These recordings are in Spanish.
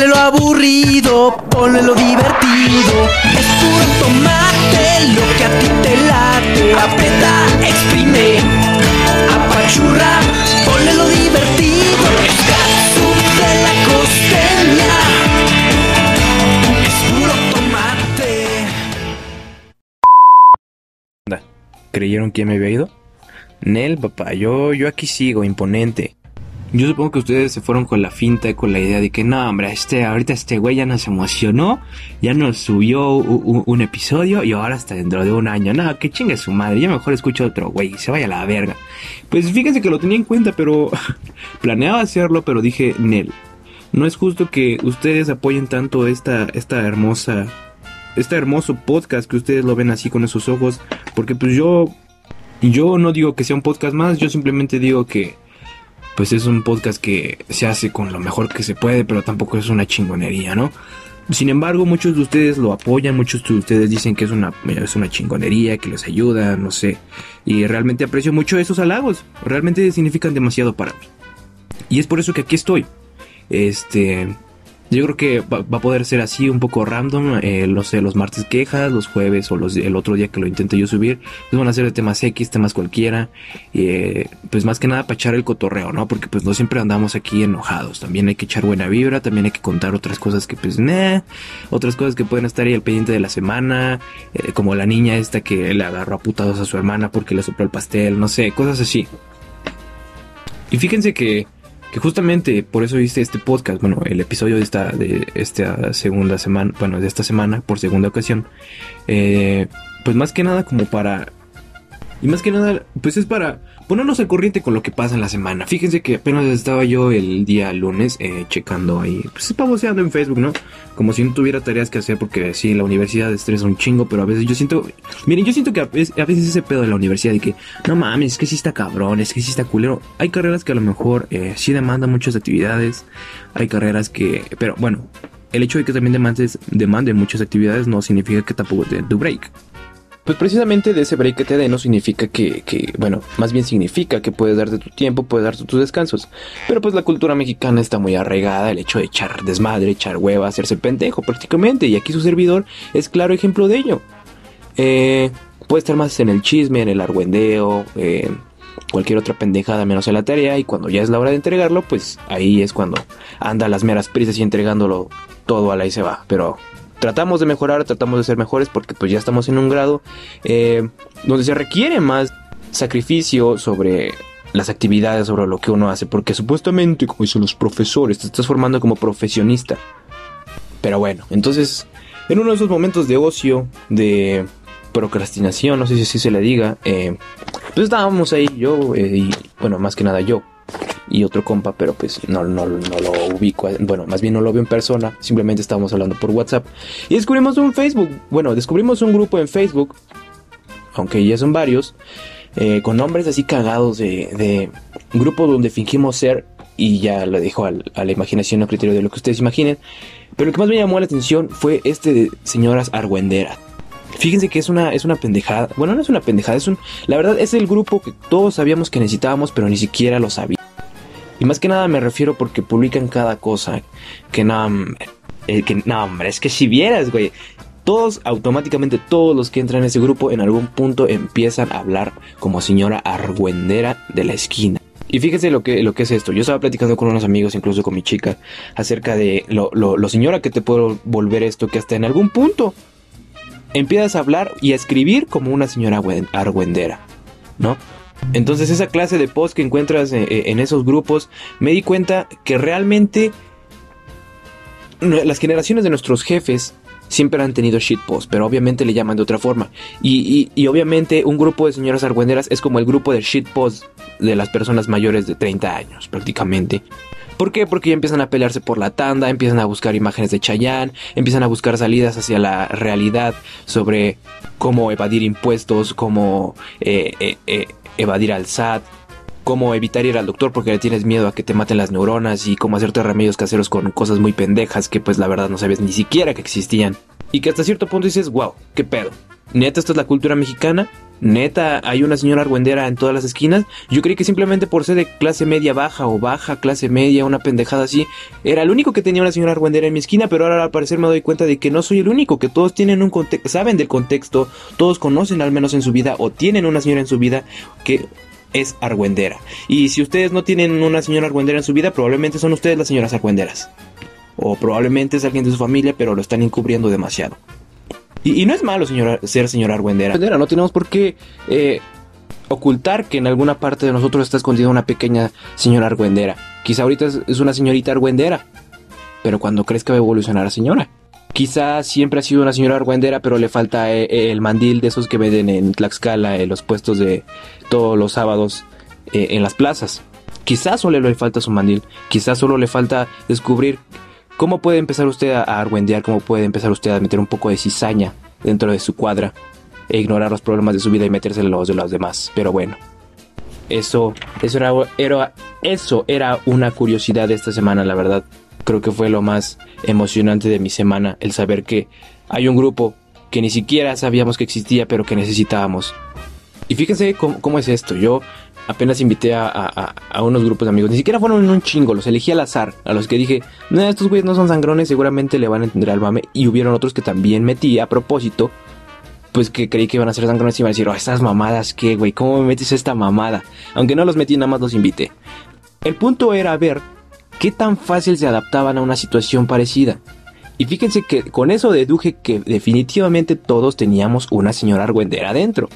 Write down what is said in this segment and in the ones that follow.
Quítale lo aburrido, ponle lo divertido. Es puro tomate lo que a ti te late. Aprieta, exprime, apachurra, ponle lo divertido. Es de la. Es puro tomate. ¿Creyeron que me había ido? Nel, papá, yo, yo aquí sigo, imponente. Yo supongo que ustedes se fueron con la finta y con la idea de que no, hombre, este, ahorita este güey ya nos emocionó, ya nos subió un, episodio y ahora hasta dentro de un año. No, que chingue su madre, yo mejor escucho otro güey, se vaya a la verga. Pues fíjense que lo tenía en cuenta, pero planeaba hacerlo, pero dije, Nel, no es justo que ustedes apoyen tanto esta, esta hermosa, este hermoso podcast que ustedes lo ven así con esos ojos, porque pues yo yo no digo que sea un podcast más, yo simplemente digo que pues es un podcast que se hace con lo mejor que se puede, pero tampoco es una chingonería, ¿no? Sin embargo, muchos de ustedes lo apoyan, muchos de ustedes dicen que es una, es una chingonería, que les ayuda, no sé. Y realmente aprecio mucho esos halagos, realmente significan demasiado para mí. Y es por eso que aquí estoy. Este, yo creo que va, a poder ser así un poco random. eh, no sé, los martes quejas, los jueves o el otro día que lo intente yo subir. Pues van a ser de temas X, temas cualquiera. eh, pues más que nada para echar el cotorreo, ¿no? Porque pues no siempre andamos aquí enojados. También hay que echar buena vibra. También hay que contar otras cosas que pues, nah, Otras cosas que pueden estar ahí al pendiente de la semana. eh, como la niña esta que le agarró a putados a su hermana porque le sopló el pastel. No sé, cosas así. Y fíjense que que justamente por eso hice este podcast, bueno, el episodio de esta, de esta segunda semana, bueno, de esta semana, por segunda ocasión, eh, pues más que nada como para, y más que nada, pues es para ponernos al corriente con lo que pasa en la semana. Fíjense que apenas estaba yo el día lunes eh, checando ahí, pues pavoseando en Facebook, ¿no? Como si no tuviera tareas que hacer porque sí, la universidad estresa un chingo, pero a veces yo siento, miren, yo siento que a veces, a veces ese pedo de la universidad de que, no mames, es que sí está cabrón, es que sí está culero. Hay carreras que a lo mejor eh, sí demandan muchas actividades, hay carreras que, pero bueno, el hecho de que también demandes, demanden muchas actividades no significa que tampoco te tu break. Pues precisamente de ese break que te dé no significa que, que, bueno, más bien significa que puedes darte tu tiempo, puedes darte tus descansos. Pero pues la cultura mexicana está muy arraigada, el hecho de echar desmadre, echar hueva, hacerse pendejo prácticamente. Y aquí su servidor es claro ejemplo de ello. Eh, puede estar más en el chisme, en el argüendeo, eh, cualquier otra pendejada menos en la tarea. Y cuando ya es la hora de entregarlo, pues ahí es cuando anda a las meras prisas y entregándolo todo a la y se va. Pero tratamos de mejorar, tratamos de ser mejores porque pues ya estamos en un grado eh, donde se requiere más sacrificio sobre las actividades, sobre lo que uno hace, porque supuestamente, como dicen los profesores, te estás formando como profesionista. Pero bueno, entonces, en uno de esos momentos de ocio, de procrastinación, no sé si así se le diga, eh, pues estábamos ahí yo, eh, y bueno, más que nada yo, y otro compa, pero pues no, no, no lo ubico, bueno, más bien no lo veo en persona, simplemente estábamos hablando por WhatsApp. Y descubrimos un Facebook, bueno, descubrimos un grupo en Facebook, aunque ya son varios, eh, con nombres así cagados de, de un grupo donde fingimos ser, y ya lo dejo a la imaginación o criterio de lo que ustedes imaginen. Pero lo que más me llamó la atención fue este de señoras argüenderas. Fíjense que es una, es una pendejada. Bueno, no es una pendejada, es un. La verdad es el grupo que todos sabíamos que necesitábamos, pero ni siquiera lo sabíamos. Y más que nada me refiero porque publican cada cosa. Que hombre, eh, que no, hombre, es que si vieras, güey. Todos, automáticamente, todos los que entran en ese grupo en algún punto empiezan a hablar como señora argüendera de la esquina. Y fíjense lo que, lo que es esto. Yo estaba platicando con unos amigos, incluso con mi chica, acerca de lo, lo, lo señora que te puede volver esto, que hasta en algún punto empiezas a hablar y a escribir como una señora argüen- argüendera, ¿no? Entonces esa clase de post que encuentras eh, eh, en esos grupos, me di cuenta que realmente las generaciones de nuestros jefes siempre han tenido shitpost, pero obviamente le llaman de otra forma. Y, obviamente un grupo de señoras argüenderas es como el grupo de shitpost de las personas mayores de 30 años, prácticamente. ¿Por qué? Porque ya empiezan a pelearse por la tanda, empiezan a buscar imágenes de Chayanne, empiezan a buscar salidas hacia la realidad sobre cómo evadir impuestos, cómo eh, evadir al SAT, cómo evitar ir al doctor porque le tienes miedo a que te maten las neuronas y cómo hacerte remedios caseros con cosas muy pendejas que pues la verdad no sabes ni siquiera que existían. Y que hasta cierto punto dices, wow, qué pedo. Neta, esto es la cultura mexicana. Neta, hay una señora argüendera en todas las esquinas. Yo creí que simplemente por ser de clase media baja o baja clase media, una pendejada así, era el único que tenía una señora argüendera en mi esquina, pero ahora al parecer me doy cuenta de que no soy el único, que todos tienen un contexto, saben del contexto, todos conocen al menos en su vida o tienen una señora en su vida que es argüendera. Y si ustedes no tienen una señora argüendera en su vida, probablemente son ustedes las señoras argüenderas. O probablemente es alguien de su familia, pero lo están encubriendo demasiado. Y, no es malo ser señora argüendera. No tenemos por qué eh, ocultar que en alguna parte de nosotros está escondida una pequeña señora argüendera. Quizá ahorita es, una señorita argüendera, pero cuando crezca va a evolucionar a señora. Quizá siempre ha sido una señora argüendera, pero le falta eh, eh, el mandil de esos que venden en Tlaxcala, en los puestos de todos los sábados en las plazas. Quizás solo le falta su mandil, quizás solo le falta descubrir ¿Cómo puede empezar usted a argüendear? ¿Cómo puede empezar usted a meter un poco de cizaña dentro de su cuadra e ignorar los problemas de su vida y meterse en los de los demás? Pero bueno, eso, eso, era, eso era una curiosidad de esta semana, la verdad. Creo que fue lo más emocionante de mi semana, el saber que hay un grupo que ni siquiera sabíamos que existía, pero que necesitábamos. Y fíjense cómo es esto. Yo apenas invité a, unos grupos de amigos. Ni siquiera fueron en un chingo, los elegí al azar. A los que dije, no, estos güeyes no son sangrones, seguramente le van a entender al mame. Y hubieron otros que también metí a propósito. Pues que creí que iban a ser sangrones y iban a decir, oh, estas mamadas, ¿qué, güey? ¿Cómo me metes esta mamada? Aunque no los metí, nada más los invité. El punto era ver qué tan fácil se adaptaban a una situación parecida. Y fíjense que con eso deduje que definitivamente todos teníamos una señora argüendera adentro.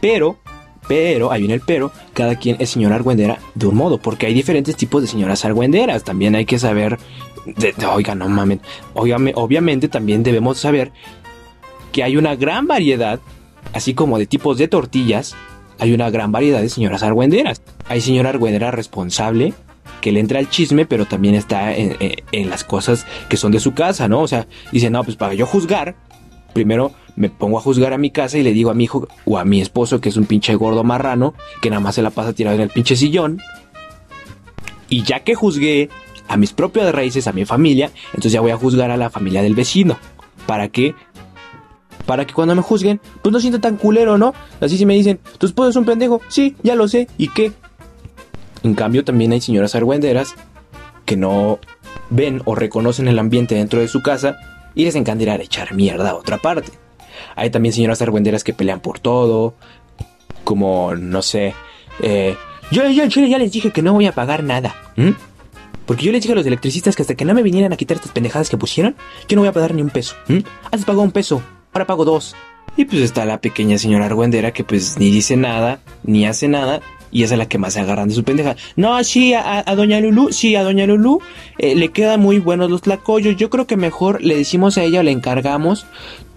Pero pero, ahí viene el pero, cada quien es señora argüendera de un modo, porque hay diferentes tipos de señoras argüenderas. También hay que saber, de, oiga, no mamen, obviamente también debemos saber que hay una gran variedad, así como de tipos de tortillas, hay una gran variedad de señoras argüenderas. Hay señora argüendera responsable, que le entra al chisme, pero también está en, en, las cosas que son de su casa, ¿no? O sea, dice, no, pues para yo juzgar, primero me pongo a juzgar a mi casa y le digo a mi hijo o a mi esposo que es un pinche gordo marrano que nada más se la pasa tirado en el pinche sillón. Y ya que juzgué a mis propias raíces, a mi familia, entonces ya voy a juzgar a la familia del vecino. ¿Para qué? Para que cuando me juzguen, pues no sienta tan culero, ¿no? Así si me dicen, tu esposo es un pendejo, sí, ya lo sé, ¿y qué? En cambio también hay señoras argüenderas que no ven o reconocen el ambiente dentro de su casa y les encanta a echar mierda a otra parte. Hay también señoras argüenderas que pelean por todo. Como, no sé. Eh, yo, yo ya les dije que no voy a pagar nada. Porque yo les dije a los electricistas que hasta que no me vinieran a quitar estas pendejadas que pusieron, yo no voy a pagar ni un peso. Antes pagó un peso, ahora pago dos. Y pues está la pequeña señora argüendera que pues ni dice nada, ni hace nada, y esa es la que más se agarran de su pendeja. No, sí, a, Doña Lulu, sí, a Doña Lulu eh, le quedan muy buenos los tlacoyos. Yo creo que mejor le decimos a ella, le encargamos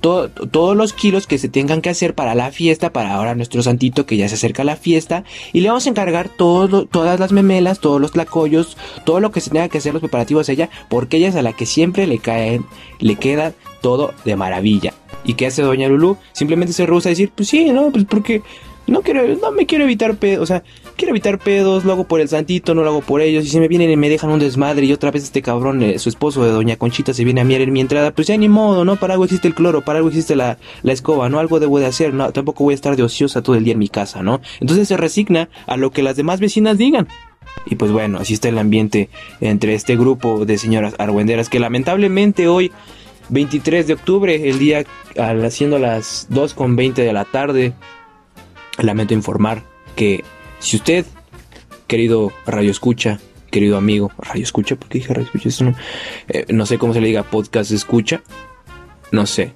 todos los kilos que se tengan que hacer para la fiesta, para ahora nuestro santito que ya se acerca a la fiesta, y le vamos a encargar todo, todas las memelas, todos los tlacoyos, todo lo que se tenga que hacer los preparativos a ella, porque ella es a la que siempre le caen, le queda todo de maravilla. ¿Y qué hace Doña Lulu? Simplemente se rehúsa a decir, pues sí, no, pues porque no quiero, no me quiero evitar pedos, o sea, quiero evitar pedos, lo hago por el santito, no lo hago por ellos. Y si me vienen y me dejan un desmadre y otra vez este cabrón, eh, su esposo de Doña Conchita se viene a mirar en mi entrada, pues ya ni modo, ¿no? Para algo existe el cloro, para algo existe la, la escoba, ¿no? Algo debo de hacer, ¿no? Tampoco voy a estar de ociosa todo el día en mi casa, ¿no? Entonces se resigna a lo que las demás vecinas digan. Y pues bueno, así está el ambiente entre este grupo de señoras argüenderas que lamentablemente hoy 23 de octubre, el día haciendo las 2.20 de la tarde, lamento informar que si usted, querido radio escucha, querido amigo, radio escucha, porque dije radio escucha, no, eh, no sé cómo se le diga podcast escucha, no sé.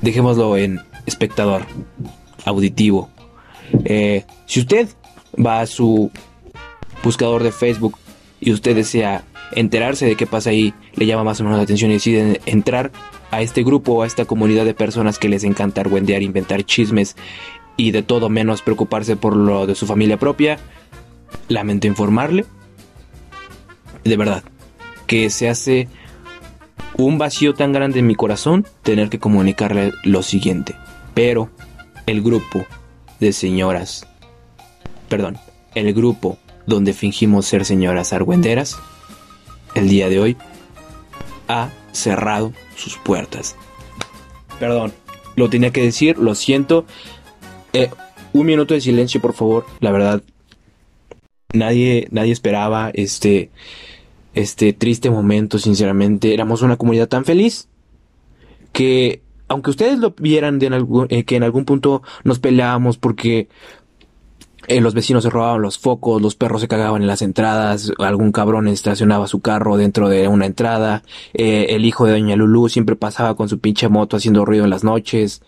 Dejémoslo en espectador, auditivo. Eh, si usted va a su buscador de Facebook y usted desea enterarse de qué pasa ahí, le llama más o menos la atención y decide entrar, a este grupo, a esta comunidad de personas que les encanta argüendear, inventar chismes y de todo menos preocuparse por lo de su familia propia, lamento informarle, de verdad, que se hace un vacío tan grande en mi corazón tener que comunicarle lo siguiente. Pero el grupo de señoras, perdón, el grupo donde fingimos ser señoras argüenderas, el día de hoy ha cerrado sus puertas. Perdón, Lo tenía que decir, lo siento. Eh, un minuto de silencio, por favor. La verdad, nadie, nadie esperaba este, este triste momento, sinceramente. Éramos una comunidad tan feliz que, aunque ustedes lo vieran eh, que en algún punto nos peleábamos porque eh, los vecinos se robaban los focos, los perros se cagaban en las entradas, algún cabrón estacionaba su carro dentro de una entrada, eh, el hijo de Doña Lulú siempre pasaba con su pinche moto haciendo ruido en las noches.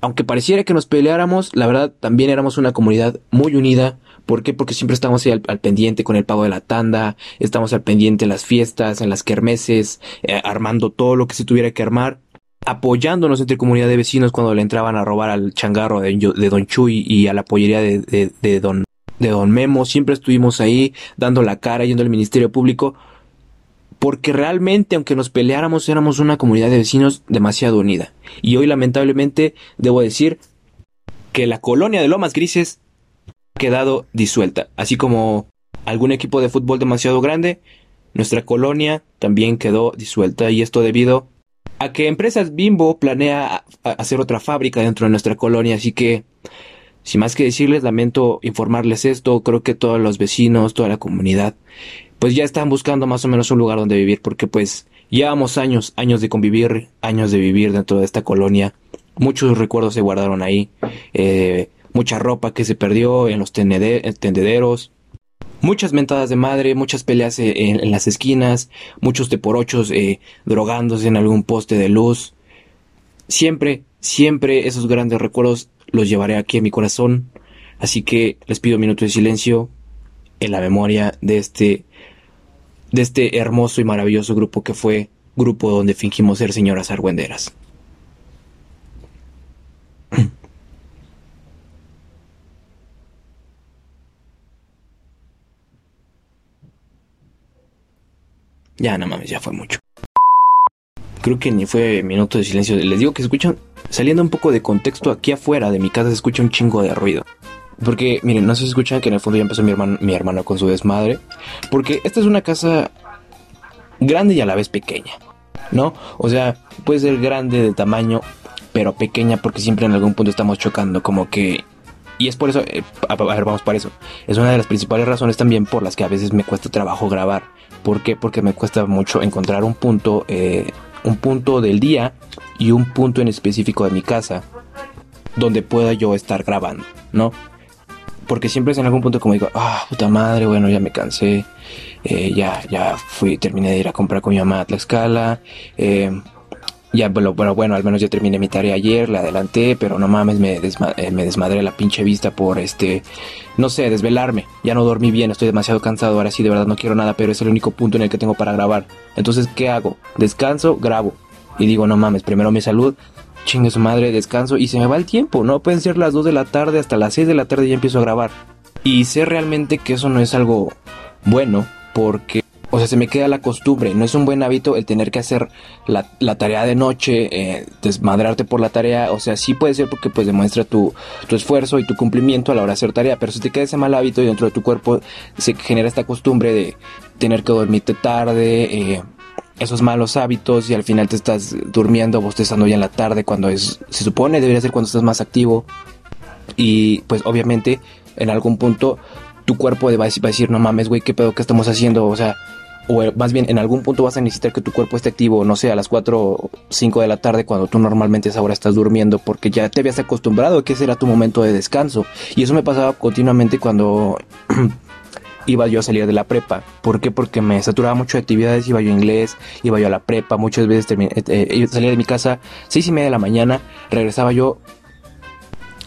Aunque pareciera que nos peleáramos, la verdad también éramos una comunidad muy unida. ¿Por qué? Porque siempre estábamos ahí al, pendiente con el pago de la tanda, estamos al pendiente en las fiestas, en las kermeses, eh, armando todo lo que se tuviera que armar apoyándonos entre comunidad de vecinos cuando le entraban a robar al changarro de, Don Chuy y a la pollería de, Don, de Don Memo. Siempre estuvimos ahí dando la cara, yendo al Ministerio Público, porque realmente, aunque nos peleáramos, éramos una comunidad de vecinos demasiado unida. Y hoy, lamentablemente, debo decir que la colonia de Lomas Grises ha quedado disuelta, así como algún equipo de fútbol demasiado grande. Nuestra colonia también quedó disuelta y esto debido a que Empresas Bimbo planea hacer otra fábrica dentro de nuestra colonia, así que sin más que decirles, lamento informarles esto, creo que todos los vecinos, toda la comunidad, pues ya están buscando más o menos un lugar donde vivir, porque pues llevamos años, años de convivir, años de vivir dentro de esta colonia, muchos recuerdos se guardaron ahí, eh, mucha ropa que se perdió en los tendederos, muchas mentadas de madre, muchas peleas eh, en, las esquinas, muchos de eh, drogándose en algún poste de luz. Siempre, siempre esos grandes recuerdos los llevaré aquí en mi corazón. Así que les pido un minuto de silencio en la memoria de este, de este hermoso y maravilloso grupo que fue grupo donde fingimos ser señoras argüenderas. Ya, no mames, ya fue mucho. Creo que ni fue minuto de silencio. Les digo que escuchan, saliendo un poco de contexto, aquí afuera de mi casa se escucha un chingo de ruido. Porque, miren, no se escuchan que en el fondo ya empezó mi hermano, mi hermano con su desmadre. Porque esta es una casa grande y a la vez pequeña. ¿No? O sea, puede ser grande de tamaño, pero pequeña porque siempre en algún punto estamos chocando. Como que y es por eso, eh, a, ver, vamos para eso. Es una de las principales razones también por las que a veces me cuesta trabajo grabar. ¿Por qué? Porque me cuesta mucho encontrar un punto, eh, un punto del día y un punto en específico de mi casa donde pueda yo estar grabando, ¿no? Porque siempre es en algún punto como digo, ah, puta madre, bueno, ya me cansé, eh, ya, ya fui, terminé de ir a comprar con mi mamá a Tlaxcala, eh, ya, pero, bueno, al menos ya terminé mi tarea ayer, la adelanté, pero no mames, me, eh, me desmadré la pinche vista por este, no sé, desvelarme. Ya no dormí bien, estoy demasiado cansado, ahora sí de verdad no quiero nada, pero es el único punto en el que tengo para grabar. Entonces, ¿qué hago? Descanso, grabo. Y digo, no mames, primero mi salud, chingue su madre, descanso y se me va el tiempo, ¿no? Pueden ser las 2 de la tarde, hasta las 6 de la tarde ya empiezo a grabar. Y sé realmente que eso no es algo bueno, porque o sea, se me queda la costumbre. No es un buen hábito el tener que hacer la, tarea de noche, eh, desmadrarte por la tarea. O sea, sí puede ser porque pues demuestra tu, tu esfuerzo y tu cumplimiento a la hora de hacer tarea. Pero si te queda ese mal hábito y dentro de tu cuerpo se genera esta costumbre de tener que dormirte tarde, eh, esos malos hábitos y al final te estás durmiendo, bostezando ya en la tarde cuando es, se supone debería ser cuando estás más activo. Y pues obviamente en algún punto tu cuerpo va a decir, no mames, güey, qué pedo que estamos haciendo, o sea, o más bien en algún punto vas a necesitar que tu cuerpo esté activo, no sé, a las 4 o 5 de la tarde cuando tú normalmente esa hora estás durmiendo porque ya te habías acostumbrado a que ese era tu momento de descanso. Y eso me pasaba continuamente cuando iba yo a salir de la prepa. ¿Por qué? Porque me saturaba mucho de actividades, iba yo a inglés, iba yo a la prepa, muchas veces eh, eh, salía de mi casa 6 y media de la mañana, regresaba yo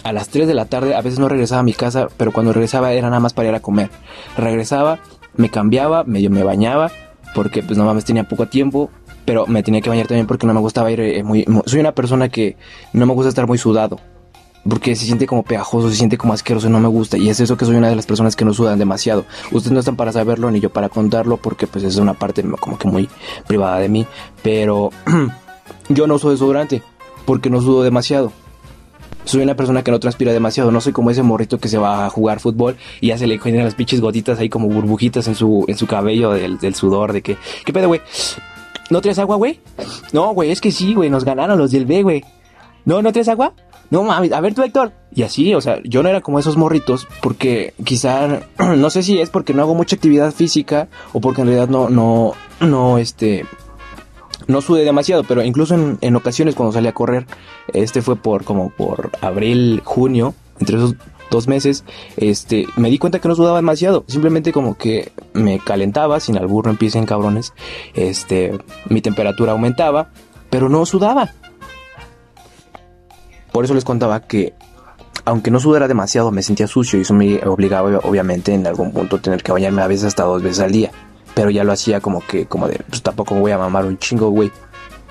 a las 3 de la tarde, a veces no regresaba a mi casa, pero cuando regresaba era nada más para ir a comer. Regresaba me cambiaba, medio me bañaba, porque pues no mames tenía poco tiempo, pero me tenía que bañar también porque no me gustaba ir eh, muy, Soy una persona que no me gusta estar muy sudado, porque se siente como pegajoso, se siente como asqueroso, no me gusta, y es eso que soy una de las personas que no sudan demasiado. Ustedes no están para saberlo ni yo para contarlo, porque pues es una parte como que muy privada de mí, pero yo no uso desodorante, porque no sudo demasiado soy una persona que no transpira demasiado, no soy como ese morrito que se va a jugar fútbol y ya se le generan las pinches gotitas ahí como burbujitas en su, en su cabello del, sudor, de que, ¿qué pedo, güey? ¿No tienes agua, güey? No, güey, es que sí, güey, nos ganaron los del B, güey. No, ¿no traes agua? No mames, a ver tú Héctor. Y así, o sea, yo no era como esos morritos porque quizá, no sé si es porque no hago mucha actividad física o porque en realidad no, no, no, este, no sudé demasiado, pero incluso en, en ocasiones cuando salí a correr, este fue por como por abril, junio, entre esos dos meses, este, me di cuenta que no sudaba demasiado, simplemente como que me calentaba, sin albur no empiecen cabrones, este, mi temperatura aumentaba, pero no sudaba. Por eso les contaba que aunque no sudara demasiado, me sentía sucio y eso me obligaba obviamente en algún punto a tener que bañarme a veces hasta dos veces al día. Pero ya lo hacía como que, como de, pues tampoco me voy a mamar un chingo, güey.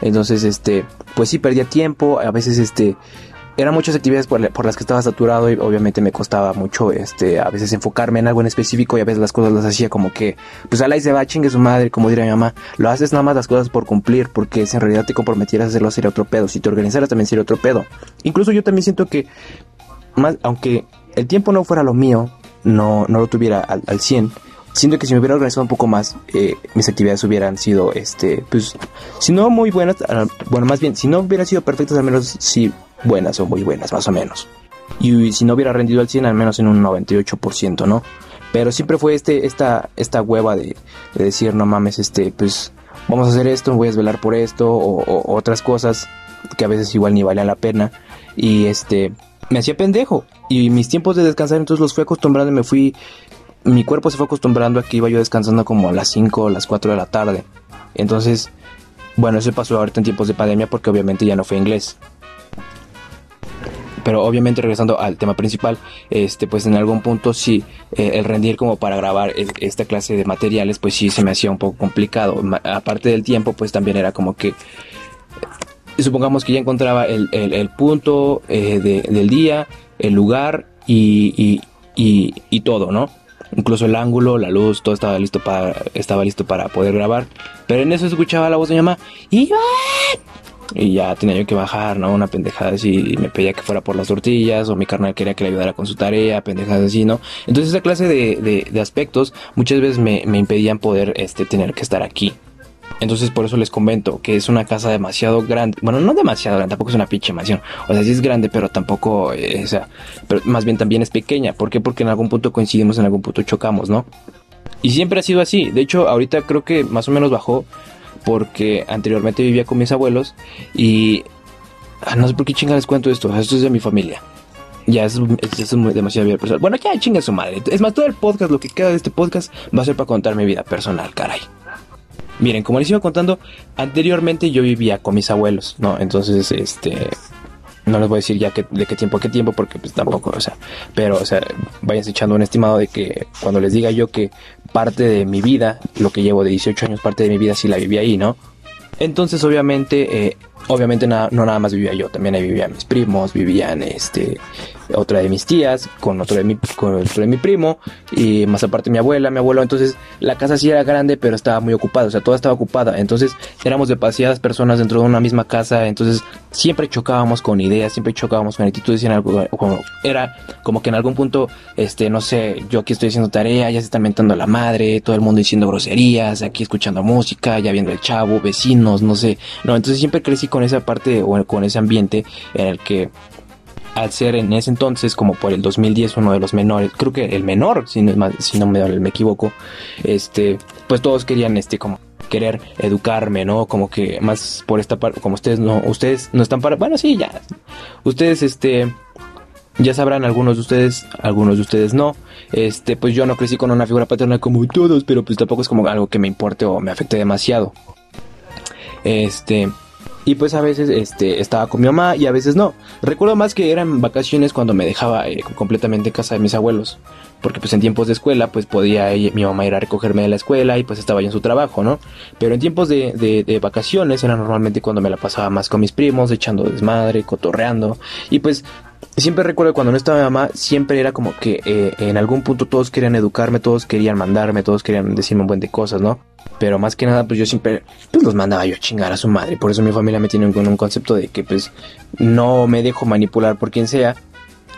Entonces, este, pues sí, perdía tiempo, a veces, este, eran muchas actividades por, las que estaba saturado y obviamente me costaba mucho, este, a veces enfocarme en algo en específico y a veces las cosas las hacía como que, pues a la y se va, chingue su madre, como diría mi mamá, lo haces nada más las cosas por cumplir, porque si en realidad te comprometieras a hacerlo sería otro pedo, si te organizaras también sería otro pedo. Incluso yo también siento que, aunque el tiempo no fuera lo mío, no, no lo tuviera al, al 100, siento que si me hubiera organizado un poco más, eh, mis actividades hubieran sido, este, pues, si no muy buenas, ah, bueno, más bien, si no hubieran sido perfectas, al menos sí buenas o muy buenas, más o menos. Y si no hubiera rendido al 100, al menos en un 98%, ¿no? Pero siempre fue este, esta, esta hueva de, decir, no mames, este, pues vamos a hacer esto, voy a desvelar por esto, o, otras cosas que a veces igual ni valían la pena. Y este, me hacía pendejo. Y mis tiempos de descansar, entonces los fui acostumbrando y me fui, mi cuerpo se fue acostumbrando a que iba yo descansando como a las 5 o las 4 de la tarde. Entonces, bueno, eso pasó ahorita en tiempos de pandemia porque obviamente ya no fue inglés. Pero obviamente regresando al tema principal, este, pues en algún punto sí, eh, el rendir como para grabar esta clase de materiales, pues sí se me hacía un poco complicado. aparte del tiempo, pues también era como que supongamos que ya encontraba el, punto eh, del día, el lugar y, y, todo, ¿no? Incluso el ángulo, la luz, todo estaba listo para, estaba listo para poder grabar. Pero en eso escuchaba la voz de mi mamá. Y y ya tenía yo que bajar, ¿no? Una pendejada así, y me pedía que fuera por las tortillas, o mi carnal quería que le ayudara con su tarea, pendejadas así, ¿no? Entonces esa clase de, de, aspectos muchas veces me, me, impedían poder este, tener que estar aquí. Entonces por eso les comento que es una casa demasiado grande. Bueno, no demasiado grande, tampoco es una pinche mansión. O sea, sí es grande, pero tampoco, eh, o sea, pero más bien también es pequeña. ¿Por qué? Porque en algún punto coincidimos, en algún punto chocamos, ¿no? Y siempre ha sido así. De hecho, ahorita creo que más o menos bajó porque anteriormente vivía con mis abuelos y ah, no sé por qué chinga les cuento esto, esto es de mi familia. Ya es, es, demasiado vida personal. Bueno, ya chinga su madre. Es más, todo el podcast, lo que queda de este podcast va a ser para contar mi vida personal, caray. Miren, como les iba contando, anteriormente yo vivía con mis abuelos, ¿no? Entonces, este, no les voy a decir ya que, de qué tiempo a qué tiempo, porque pues tampoco, o sea, pero, o sea, vayan echando un estimado de que cuando les diga yo que parte de mi vida, lo que llevo de 18 años, parte de mi vida sí la viví ahí, ¿no? Entonces, obviamente, eh, obviamente no nada más vivía yo, también ahí vivían mis primos, vivían este, otra de mis tías, con otro de mi, con otro de mi primo, y más aparte mi abuela, mi abuelo. Entonces la casa sí era grande, pero estaba muy ocupada, o sea, toda estaba ocupada. Entonces éramos demasiadas personas dentro de una misma casa, entonces siempre chocábamos con ideas, siempre chocábamos con actitudes en algo, como, era como que en algún punto, este, no sé, yo aquí estoy haciendo tarea, ya se está mentando la madre, todo el mundo diciendo groserías, aquí escuchando música, ya viendo el chavo, vecinos, no sé. No, entonces siempre crecí con esa parte o con ese ambiente en el que al ser en ese entonces, como por el 2010, uno de los menores, creo que el menor, si no, si no me, me equivoco, este, pues todos querían, este, como querer educarme, ¿no? Como que más por esta parte, como ustedes no, ustedes no están para, bueno, sí, ya, ustedes, este, ya sabrán algunos de ustedes, algunos de ustedes no. Este, pues yo no crecí con una figura paterna como todos, pero pues tampoco es como algo que me importe o me afecte demasiado. Este, y pues a veces este, estaba con mi mamá y a veces no. Recuerdo más que eran vacaciones cuando me dejaba eh, completamente en casa de mis abuelos. Porque pues en tiempos de escuela pues podía mi mamá ir a recogerme de la escuela y pues estaba yo en su trabajo, ¿no? Pero en tiempos de, de, vacaciones era normalmente cuando me la pasaba más con mis primos, echando desmadre, cotorreando. Y pues siempre recuerdo cuando no estaba mi mamá, siempre era como que eh, en algún punto todos querían educarme, todos querían mandarme, todos querían decirme un buen de cosas, ¿no? Pero más que nada, pues yo siempre pues los mandaba yo a chingar a su madre. Por eso mi familia me tiene con un concepto de que pues no me dejo manipular por quien sea.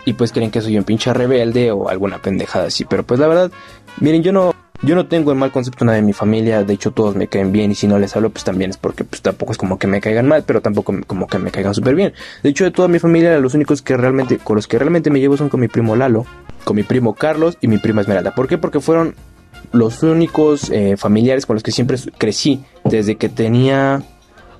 Y pues creen que soy un pinche rebelde o alguna pendejada así. Pero pues la verdad, miren, yo no, Yo no tengo el mal concepto nada de mi familia, de hecho todos me caen bien y si no les hablo pues también es porque pues tampoco es como que me caigan mal, pero tampoco como que me caigan súper bien. De hecho de toda mi familia los únicos que realmente, con los que realmente me llevo son con mi primo Lalo, con mi primo Carlos y mi prima Esmeralda. ¿Por qué? Porque fueron los únicos eh, familiares con los que siempre crecí desde que tenía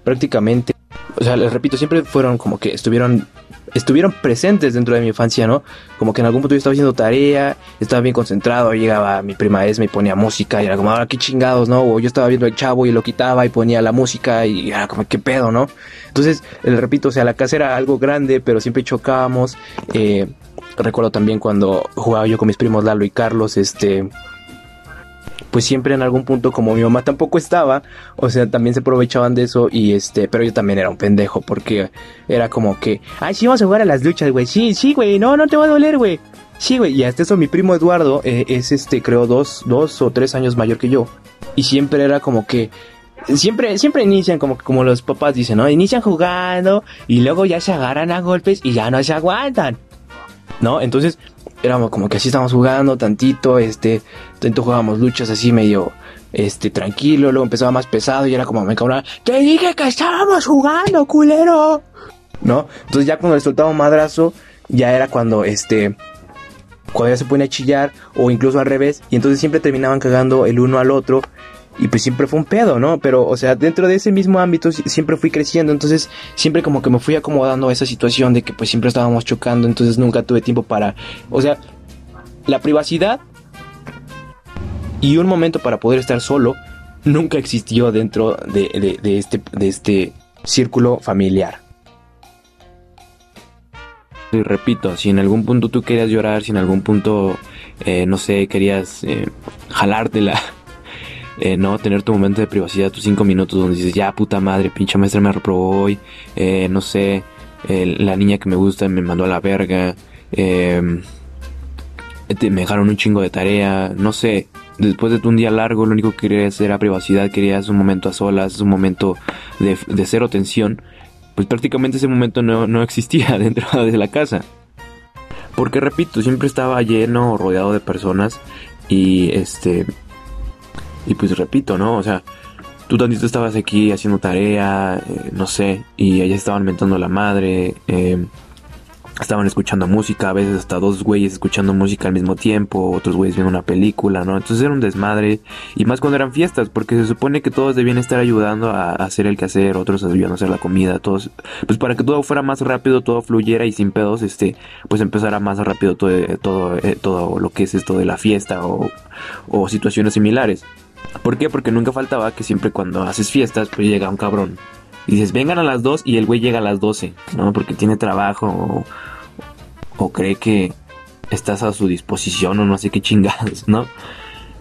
prácticamente, o sea, les repito, siempre fueron como que estuvieron estuvieron presentes dentro de mi infancia, ¿no? Como que en algún punto yo estaba haciendo tarea, estaba bien concentrado, llegaba mi prima Esme y ponía música y era como, ahora qué chingados, ¿no? O yo estaba viendo el chavo y lo quitaba y ponía la música y era como, qué pedo, ¿no? Entonces, les repito, o sea, la casa era algo grande, pero siempre chocábamos. Eh, recuerdo también cuando jugaba yo con mis primos Lalo y Carlos, este pues siempre en algún punto como mi mamá tampoco estaba, o sea, también se aprovechaban de eso y este, pero yo también era un pendejo porque era como que, ay, sí, vamos a jugar a las luchas, güey, sí, sí, güey, no, no te va a doler, güey. Sí, güey, y hasta eso mi primo Eduardo eh, es este, creo, dos, dos o tres años mayor que yo. Y siempre era como que, siempre, siempre inician como, como los papás dicen, ¿no? Inician jugando y luego ya se agarran a golpes y ya no se aguantan. ¿No? Entonces, éramos como que así estábamos jugando tantito, este, tanto jugábamos luchas así medio, este, tranquilo, luego empezaba más pesado y era como me cabrón, te dije que estábamos jugando, culero. ¿No? Entonces ya cuando le soltaba un madrazo, ya era cuando, este, cuando ya se ponía a chillar o incluso al revés y entonces siempre terminaban cagando el uno al otro y pues siempre fue un pedo, ¿no? Pero, o sea, dentro de ese mismo ámbito siempre fui creciendo, entonces siempre como que me fui acomodando a esa situación de que pues siempre estábamos chocando, entonces nunca tuve tiempo para, o sea, la privacidad y un momento para poder estar solo nunca existió dentro de, de, este, de este círculo familiar. Y repito, si en algún punto tú querías llorar, si en algún punto, eh, no sé, querías eh, jalártela eh, no tener tu momento de privacidad, tus cinco minutos donde dices, ya puta madre, pinche maestra me reprobó hoy, eh, no sé, la niña que me gusta me mandó a la verga, em, me dejaron un chingo de tarea, no sé, después de un día largo lo único que querías era privacidad, querías un momento a solas, un momento de, de cero tensión, pues prácticamente ese momento no, no existía dentro de la casa. Porque repito, siempre estaba lleno, rodeado de personas y este y pues repito, ¿no? O sea, tú tantito estabas aquí haciendo tarea, eh, no sé, y allá estaban mentando la madre, eh, estaban escuchando música, a veces hasta dos güeyes escuchando música al mismo tiempo, otros güeyes viendo una película, ¿no? Entonces era un desmadre, y más cuando eran fiestas, porque se supone que todos debían estar ayudando a, hacer el quehacer, otros debían hacer la comida, todos, pues para que todo fuera más rápido, todo fluyera y sin pedos, este, pues empezara más rápido todo, todo, eh, todo lo que es esto de la fiesta o situaciones similares. ¿Por qué? Porque nunca faltaba que siempre cuando haces fiestas, pues llega un cabrón. Y dices, vengan a las 2 y el güey llega a las 12, ¿no? Porque tiene trabajo o, cree que estás a su disposición o no sé qué chingados, ¿no?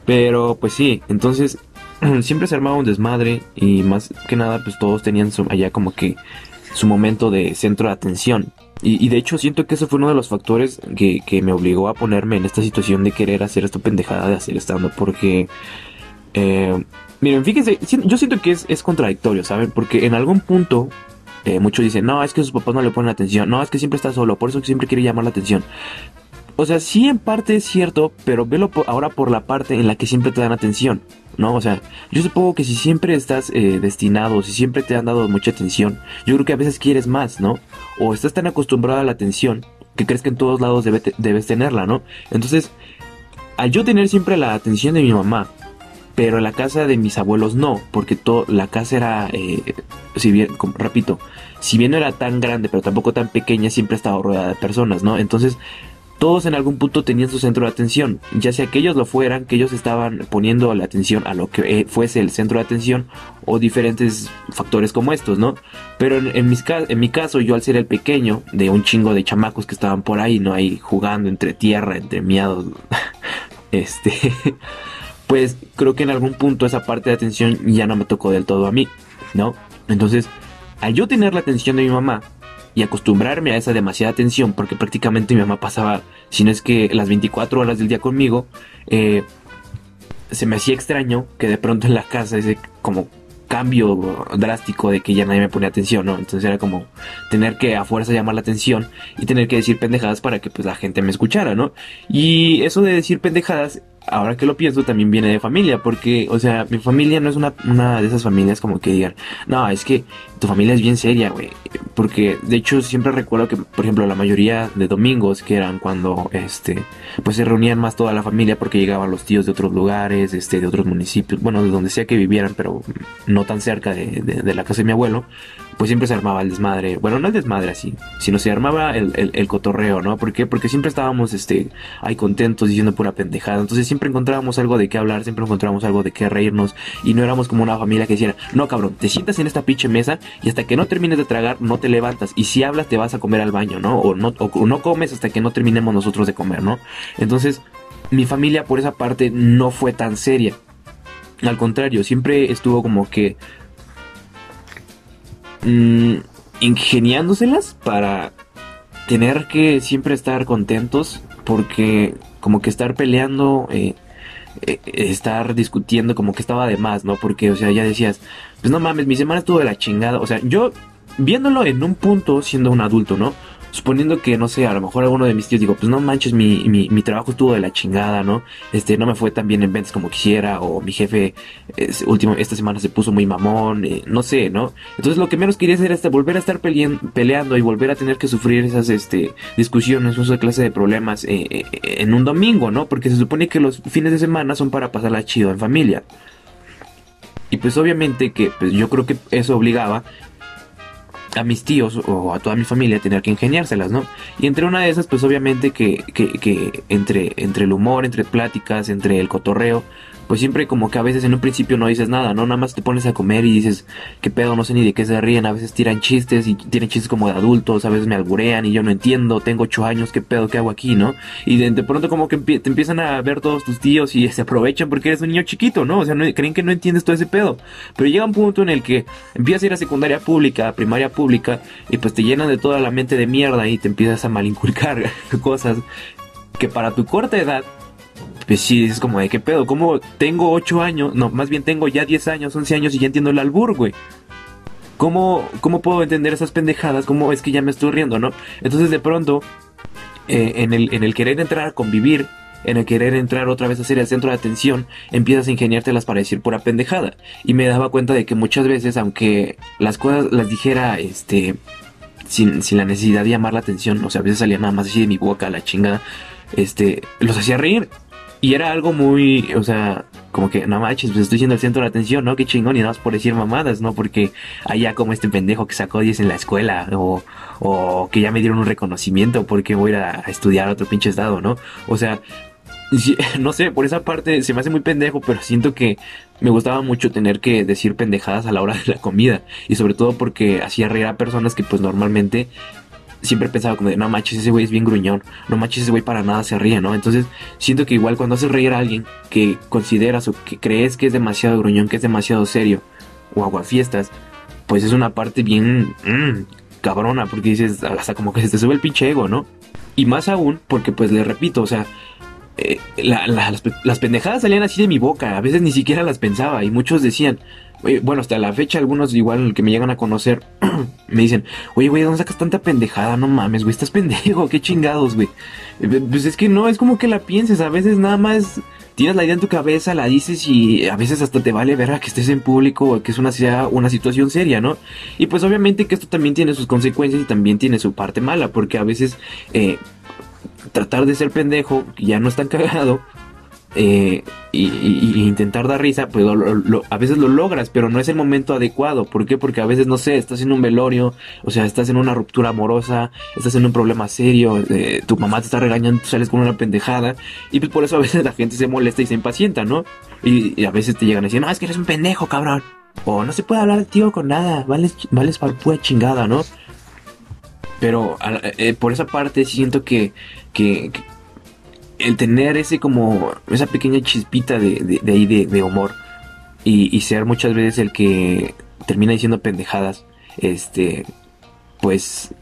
Pero pues sí, entonces siempre se armaba un desmadre y más que nada pues todos tenían allá como que su momento de centro de atención. Y, de hecho siento que ese fue uno de los factores que, que me obligó a ponerme en esta situación de querer hacer esta pendejada de hacer estando porque eh, miren, fíjense, yo siento que es, contradictorio, ¿saben? Porque en algún punto eh, muchos dicen, no, es que sus papás no le ponen atención, no, es que siempre está solo, por eso siempre quiere llamar la atención. O sea, sí en parte es cierto, pero velo ahora por la parte en la que siempre te dan atención, ¿no? O sea, yo supongo que si siempre estás eh, destinado, si siempre te han dado mucha atención, yo creo que a veces quieres más, ¿no? O estás tan acostumbrado a la atención que crees que en todos lados debes tenerla, ¿no? Entonces, al yo tener siempre la atención de mi mamá, pero la casa de mis abuelos no, porque todo, la casa era, eh, si bien, repito, si bien no era tan grande, pero tampoco tan pequeña, siempre estaba rodeada de personas, ¿no? Entonces, todos en algún punto tenían su centro de atención, ya sea que ellos lo fueran, que ellos estaban poniendo la atención a lo que eh, fuese el centro de atención, o diferentes factores como estos, ¿no? Pero en, en mi caso, yo al ser el pequeño de un chingo de chamacos que estaban por ahí, ¿no? Ahí jugando entre tierra, entre miados, este pues creo que en algún punto esa parte de atención ya no me tocó del todo a mí, ¿no? Entonces, al yo tener la atención de mi mamá y acostumbrarme a esa demasiada atención, porque prácticamente mi mamá pasaba, si no es que las 24 horas del día conmigo, eh, se me hacía extraño que de pronto en la casa ese como cambio drástico de que ya nadie me pone atención, ¿no? Entonces era como tener que a fuerza llamar la atención y tener que decir pendejadas para que pues la gente me escuchara, ¿no? Y eso de decir pendejadas ahora que lo pienso, también viene de familia, porque, o sea, mi familia no es una, una de esas familias como que digan, no, es que tu familia es bien seria, güey. Porque, de hecho, siempre recuerdo que, por ejemplo, la mayoría de domingos, que eran cuando, este, pues se reunían más toda la familia porque llegaban los tíos de otros lugares, este, de otros municipios, bueno, de donde sea que vivieran, pero no tan cerca de, de la casa de mi abuelo, pues siempre se armaba el desmadre. Bueno, no el desmadre así, sino se armaba el, el, cotorreo, ¿no? ¿Por qué? Porque siempre estábamos, este, ahí contentos diciendo pura pendejada. Entonces siempre encontrábamos algo de qué hablar, siempre encontrábamos algo de qué reírnos. Y no éramos como una familia que decía, no cabrón, te sientas en esta pinche mesa y hasta que no termines de tragar no te levantas. Y si hablas te vas a comer al baño, ¿no? O no, o no comes hasta que no terminemos nosotros de comer, ¿no? Entonces, mi familia por esa parte no fue tan seria. Al contrario, siempre estuvo como que mmm, ingeniándoselas para tener que siempre estar contentos porque como que estar peleando, eh, eh, estar discutiendo como que estaba de más, ¿no? Porque, o sea, ya decías, pues no mames, mi semana estuvo de la chingada, o sea, yo viéndolo en un punto siendo un adulto, ¿no? Suponiendo que, no sé, a lo mejor alguno de mis tíos digo, pues no manches, mi, mi, mi, trabajo estuvo de la chingada, ¿no? Este, no me fue tan bien en ventas como quisiera, o mi jefe último, esta semana se puso muy mamón, eh, no sé, ¿no? Entonces lo que menos quería hacer era volver a estar peleando y volver a tener que sufrir esas este, discusiones, esa clase de problemas eh, eh, en un domingo, ¿no? Porque se supone que los fines de semana son para pasarla chido en familia. Y pues obviamente que pues yo creo que eso obligaba a mis tíos o a toda mi familia tener que ingeniárselas, ¿no? Y entre una de esas, pues obviamente que, que, que entre, entre el humor, entre pláticas, entre el cotorreo, pues siempre como que a veces en un principio no dices nada, ¿no? Nada más te pones a comer y dices, qué pedo, no sé ni de qué se ríen, a veces tiran chistes y tienen chistes como de adultos, a veces me alburean y yo no entiendo, tengo ocho años, qué pedo, qué hago aquí, ¿no? Y de, pronto como que te empiezan a ver todos tus tíos y se aprovechan porque eres un niño chiquito, ¿no? O sea, creen que no entiendes todo ese pedo. Pero llega un punto en el que empiezas a ir a secundaria pública, a primaria pública, y pues te llenan de toda la mente de mierda y te empiezas a malinculcar cosas que para tu corta edad pues sí, es como de qué pedo, como tengo 8 años, no, más bien tengo ya 10 años, 11 años y ya entiendo el albur, güey. ¿Cómo, ¿Cómo puedo entender esas pendejadas? ¿Cómo es que ya me estoy riendo, no? Entonces de pronto, eh, en, el, en el querer entrar a convivir, en el querer entrar otra vez a ser el centro de atención, empiezas a ingeniártelas para decir pura pendejada. Y me daba cuenta de que muchas veces, aunque las cosas las dijera, este, sin, sin la necesidad de llamar la atención, o sea, a veces salía nada más así de mi boca la chingada, este, los hacía reír. Y era algo muy, o sea, como que, no manches, pues estoy siendo el centro de atención, ¿no? Qué chingón, y nada más por decir mamadas, ¿no? Porque allá como este pendejo que sacó 10 en la escuela, o, o que ya me dieron un reconocimiento porque voy a ir a, estudiar a otro pinche estado, ¿no? O sea, no sé, por esa parte se me hace muy pendejo, pero siento que me gustaba mucho tener que decir pendejadas a la hora de la comida. Y sobre todo porque hacía reír a personas que pues normalmente siempre pensaba como de, no manches, ese güey es bien gruñón, no manches, ese güey para nada se ríe, ¿no? Entonces, siento que igual cuando haces reír a alguien que consideras o que crees que es demasiado gruñón, que es demasiado serio, o aguafiestas, pues es una parte bien mm, cabrona, porque dices, hasta como que se te sube el pinche ego, ¿no? Y más aún, porque pues le repito, o sea, eh, las, las pendejadas salían así de mi boca, a veces ni siquiera las pensaba, y muchos decían, bueno, hasta la fecha algunos igual que me llegan a conocer me dicen, oye, güey, ¿dónde sacas tanta pendejada? No mames, güey, estás pendejo, qué chingados, güey. Eh, pues es que no, es como que la pienses, a veces nada más tienes la idea en tu cabeza, la dices y a veces hasta te vale ver que estés en público o que es una, una situación seria, ¿no? Y pues obviamente que esto también tiene sus consecuencias y también tiene su parte mala, porque a veces eh, tratar de ser pendejo, ya no es tan cagado, eh, y, intentar dar risa, pues a veces lo logras, pero no es el momento adecuado. ¿Por qué? Porque a veces, no sé, estás en un velorio, o sea, estás en una ruptura amorosa, estás en un problema serio, eh, tu mamá te está regañando, sales con una pendejada, y pues por eso a veces la gente se molesta y se impacienta, ¿no? Y, a veces te llegan a decir, no, es que eres un pendejo, cabrón. O no se puede hablar ti con nada, vales, vales para pura chingada, ¿no? Pero eh, por esa parte siento que, que el tener ese como, esa pequeña chispita de, de, ahí de, humor y, ser muchas veces el que termina diciendo pendejadas, este, pues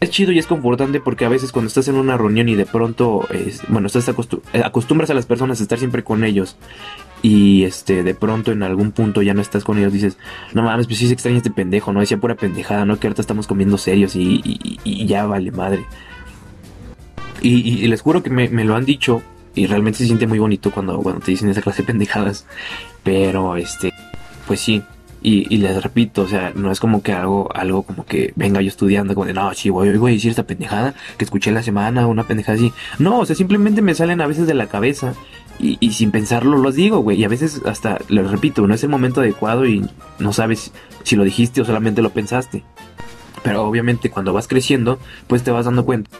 es chido y es confortante porque a veces cuando estás en una reunión y de pronto, bueno, estás eh, acostumbras a las personas a estar siempre con ellos y este, de pronto en algún punto ya no estás con ellos, dices, no mames, pues sí se extraña este pendejo, ¿no? Decía pura pendejada, ¿no? Que ahorita estamos comiendo serios y, y ya vale madre. Y, les juro que me, lo han dicho y realmente se siente muy bonito cuando, cuando te dicen esa clase de pendejadas. Pero, este, pues sí. Y, les repito, o sea, no es como que algo, algo como que venga yo estudiando, como de, no, sí, voy, voy a decir esta pendejada que escuché la semana, una pendejada así. No, o sea, simplemente me salen a veces de la cabeza y, y sin pensarlo los digo, güey. Y a veces hasta, les repito, no es el momento adecuado y no sabes si lo dijiste o solamente lo pensaste. Pero obviamente cuando vas creciendo, pues te vas dando cuenta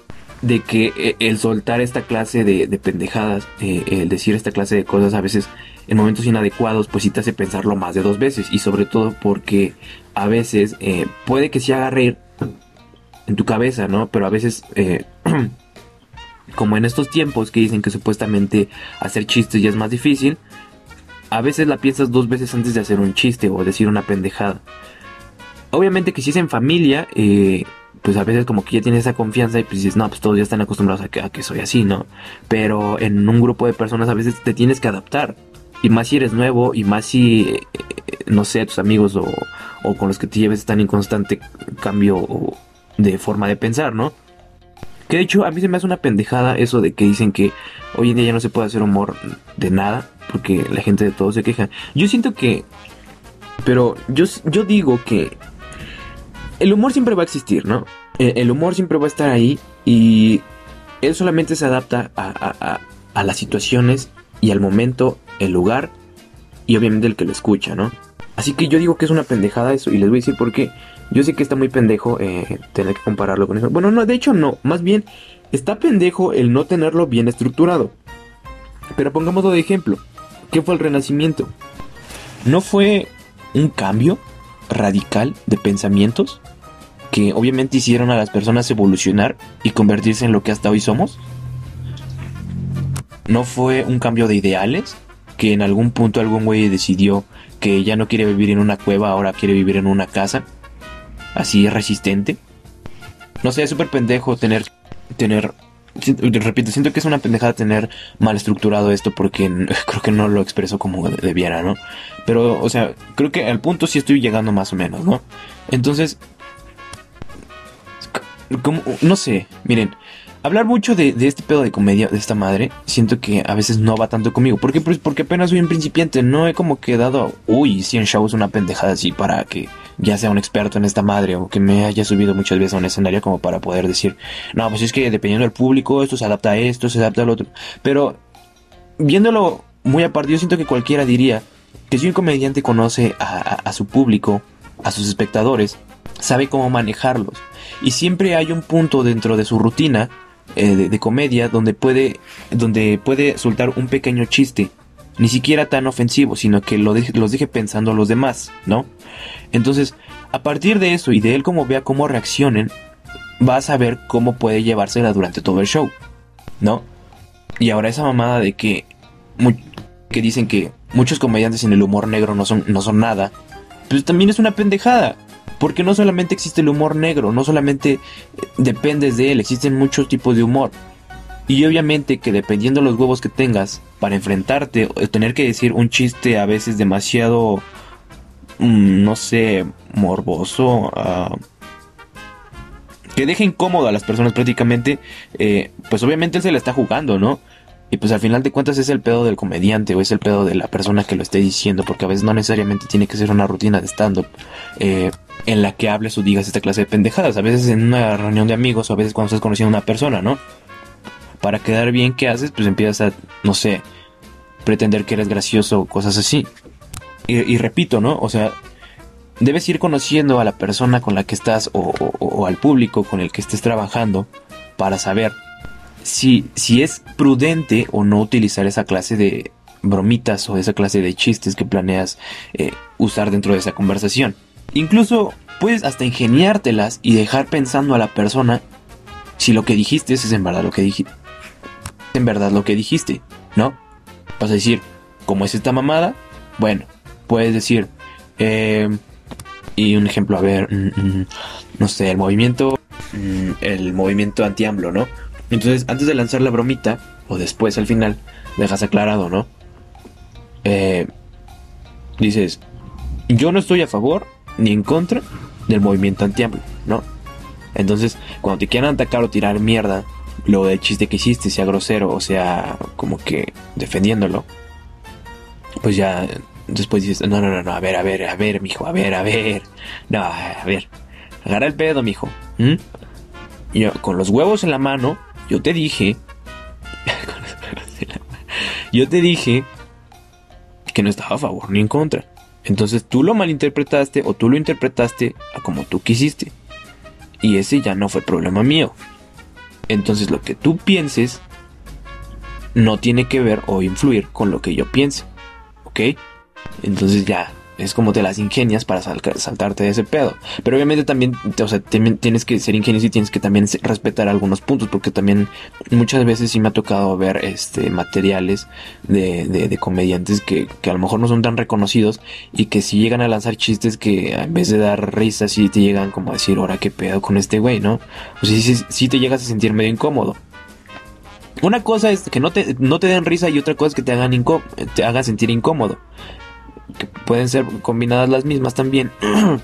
de que eh, el soltar esta clase de, pendejadas, eh, el decir esta clase de cosas a veces en momentos inadecuados, pues sí te hace pensarlo más de dos veces. Y sobre todo porque a veces eh, puede que se haga reír en tu cabeza, ¿no? Pero a veces, como en estos tiempos que dicen que supuestamente hacer chistes ya es más difícil, a veces la piensas dos veces antes de hacer un chiste o decir una pendejada. Obviamente que si es en familia, eh, pues a veces como que ya tienes esa confianza y pues dices, no, pues todos ya están acostumbrados a que, soy así, ¿no? Pero en un grupo de personas a veces te tienes que adaptar. Y más si eres nuevo y más si, eh, no sé, tus amigos o, o, con los que te lleves están en constante cambio de forma de pensar, ¿no? Que de hecho a mí se me hace una pendejada eso de que dicen que hoy en día ya no se puede hacer humor de nada porque la gente de todo se queja. Yo siento que... Pero yo, yo digo que el humor siempre va a existir, ¿no? Eh, el humor siempre va a estar ahí y él solamente se adapta a, las situaciones y al momento, el lugar y obviamente el que lo escucha, ¿no? Así que yo digo que es una pendejada eso y les voy a decir por qué. Yo sé que está muy pendejo eh, tener que compararlo con eso. Bueno, no, de hecho no. Más bien, está pendejo el no tenerlo bien estructurado. Pero pongámoslo de ejemplo. ¿Qué fue el renacimiento? ¿No fue un cambio radical de pensamientos? Que obviamente hicieron a las personas evolucionar y convertirse en lo que hasta hoy somos? ¿No fue un cambio de ideales? Que en algún punto algún güey decidió que ya no quiere vivir en una cueva, ahora quiere vivir en una casa. Así es resistente. No sé, es súper pendejo tener, tener repito, siento que es una pendejada tener mal estructurado esto porque creo que no lo expreso como debiera, ¿no? Pero, o sea, creo que al punto sí estoy llegando más o menos, ¿no? Entonces, no sé, miren, hablar mucho de, este pedo de comedia de esta madre, siento que a veces no va tanto conmigo. ¿Por qué? Pues porque apenas soy un principiante, no he como quedado, uy, 100 shows, una pendejada así para que ya sea un experto en esta madre o que me haya subido muchas veces a un escenario como para poder decir, no, pues es que dependiendo del público, esto se adapta a esto, se adapta al otro. Pero viéndolo muy aparte, yo siento que cualquiera diría que si un comediante conoce a su público, a sus espectadores, sabe cómo manejarlos. Y siempre hay un punto dentro de su rutina eh, de, comedia donde puede, donde puede soltar un pequeño chiste. Ni siquiera tan ofensivo, sino que lo los deje pensando a los demás, ¿no? Entonces, a partir de eso y de él como vea cómo reaccionen, va a saber cómo puede llevársela durante todo el show, ¿no? Y ahora esa mamada de que, que dicen que muchos comediantes en el humor negro no son, no son nada, pues también es una pendejada. Porque no solamente existe el humor negro, no solamente eh, dependes de él, existen muchos tipos de humor. Y obviamente que dependiendo de los huevos que tengas para enfrentarte o tener que decir un chiste a veces demasiado, mm, no sé, morboso, uh, que deje incómodo a las personas prácticamente, eh, pues obviamente él se la está jugando, ¿no? Y pues al final de cuentas es el pedo del comediante o es el pedo de la persona que lo esté diciendo, porque a veces no necesariamente tiene que ser una rutina de stand-up. Eh, en la que hables o digas esta clase de pendejadas. A veces en una reunión de amigos o a veces cuando estás conociendo a una persona, ¿no? Para quedar bien, ¿qué haces? Pues empiezas a, no sé, pretender que eres gracioso o cosas así. Y, repito, ¿no? O sea, debes ir conociendo a la persona con la que estás o, al público con el que estés trabajando para saber si, si es prudente o no utilizar esa clase de bromitas o esa clase de chistes que planeas eh, usar dentro de esa conversación. Incluso puedes hasta ingeniártelas y dejar pensando a la persona si lo que dijiste es en verdad lo que dijiste. En verdad lo que dijiste, ¿no? Vas a decir, ¿cómo es esta mamada? Bueno, puedes decir, eh, y un ejemplo, a ver, mm, mm, no sé, el movimiento, mm, el movimiento anti-AMLO, ¿no? Entonces, antes de lanzar la bromita, o después al final, dejas aclarado, ¿no? Eh, dices, yo no estoy a favor ni en contra del movimiento anti ¿no? Entonces, cuando te quieran atacar o tirar mierda, lo del chiste que hiciste sea grosero o sea como que defendiéndolo, pues ya después dices, no, no, no, no, a ver, a ver, a ver, mijo, a ver, a ver, no, a ver, agarra el pedo, mijo. Yo, con los huevos en la mano, yo te dije, yo te dije que no estaba a favor ni en contra. Entonces tú lo malinterpretaste o tú lo interpretaste a como tú quisiste. Y ese ya no fue problema mío. Entonces lo que tú pienses no tiene que ver o influir con lo que yo piense. ¿Ok? Entonces ya, es como te las ingenias para saltarte de ese pedo. Pero obviamente también, o sea, tienes que ser ingenioso y tienes que también respetar algunos puntos, porque también muchas veces sí me ha tocado ver este materiales de, de, comediantes que, que, a lo mejor no son tan reconocidos y que si llegan a lanzar chistes que en vez de dar risas sí te llegan como a decir, ahora qué pedo con este güey, ¿no? O sea, sí, te llegas a sentir medio incómodo. Una cosa es que no te, no te den risa y otra cosa es que te hagan, te hagan sentir incómodo que pueden ser combinadas las mismas también.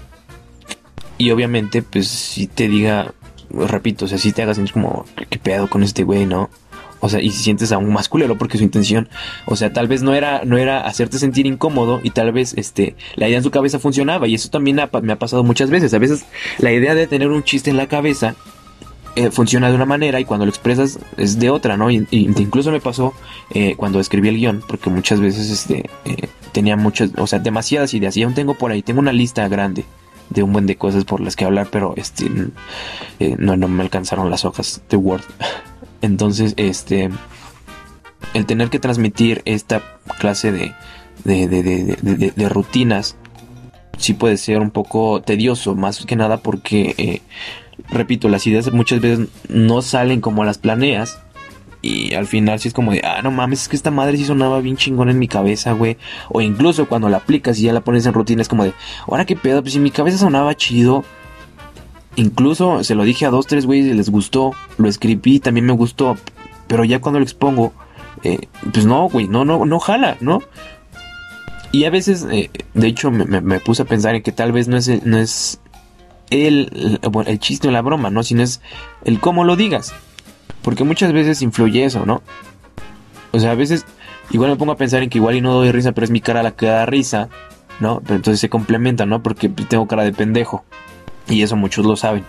y obviamente, pues si te diga, repito, o sea, si te hagas sentir como, ¿qué pedo con este güey, no? O sea, y si sientes aún más culero porque su intención, o sea, tal vez no era, no era hacerte sentir incómodo y tal vez, este, la idea en su cabeza funcionaba y eso también me ha pasado muchas veces. A veces la idea de tener un chiste en la cabeza eh, funciona de una manera y cuando lo expresas es de otra, ¿no? Y, incluso me pasó eh, cuando escribí el guion, porque muchas veces, este, eh, tenía muchas, o sea, demasiadas ideas y aún tengo por ahí, tengo una lista grande de un buen de cosas por las que hablar, pero este eh, no, no me alcanzaron las hojas de Word. Entonces, este el tener que transmitir esta clase de, de, de, de rutinas sí puede ser un poco tedioso, más que nada porque, eh, repito, las ideas muchas veces no salen como las planeas y al final sí es como de, ah, no mames, es que esta madre sí sonaba bien chingón en mi cabeza, güey. O incluso cuando la aplicas y ya la pones en rutina, es como de, ahora qué pedo, pues si mi cabeza sonaba chido. Incluso se lo dije a dos, tres güeyes y les gustó. Lo escribí, también me gustó. Pero ya cuando lo expongo, eh, pues no, güey, no, no, no jala, ¿no? Y a veces, eh, de hecho, me, puse a pensar en que tal vez no es, no es el, el, el chiste o la broma, ¿no? Sino es el cómo lo digas. Porque muchas veces influye eso, ¿no? O sea, a veces igual me pongo a pensar en que igual y no doy risa, pero es mi cara la que da risa, ¿no? Pero entonces se complementa, ¿no? Porque tengo cara de pendejo. Y eso muchos lo saben.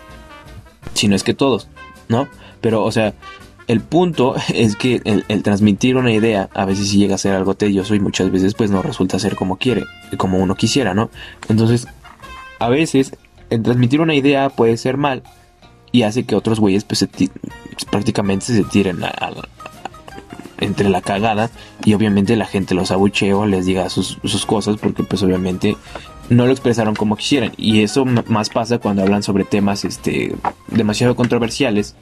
Si no es que todos, ¿no? Pero, o sea, el punto es que el, transmitir una idea a veces sí llega a ser algo tedioso y muchas veces pues no resulta ser como quiere, como uno quisiera, ¿no? Entonces, a veces el transmitir una idea puede ser mal y hace que otros güeyes pues, pues, prácticamente se tiren entre la cagada y obviamente la gente los abucheo, les diga sus, cosas porque pues obviamente no lo expresaron como quisieran. Y eso más pasa cuando hablan sobre temas este demasiado controversiales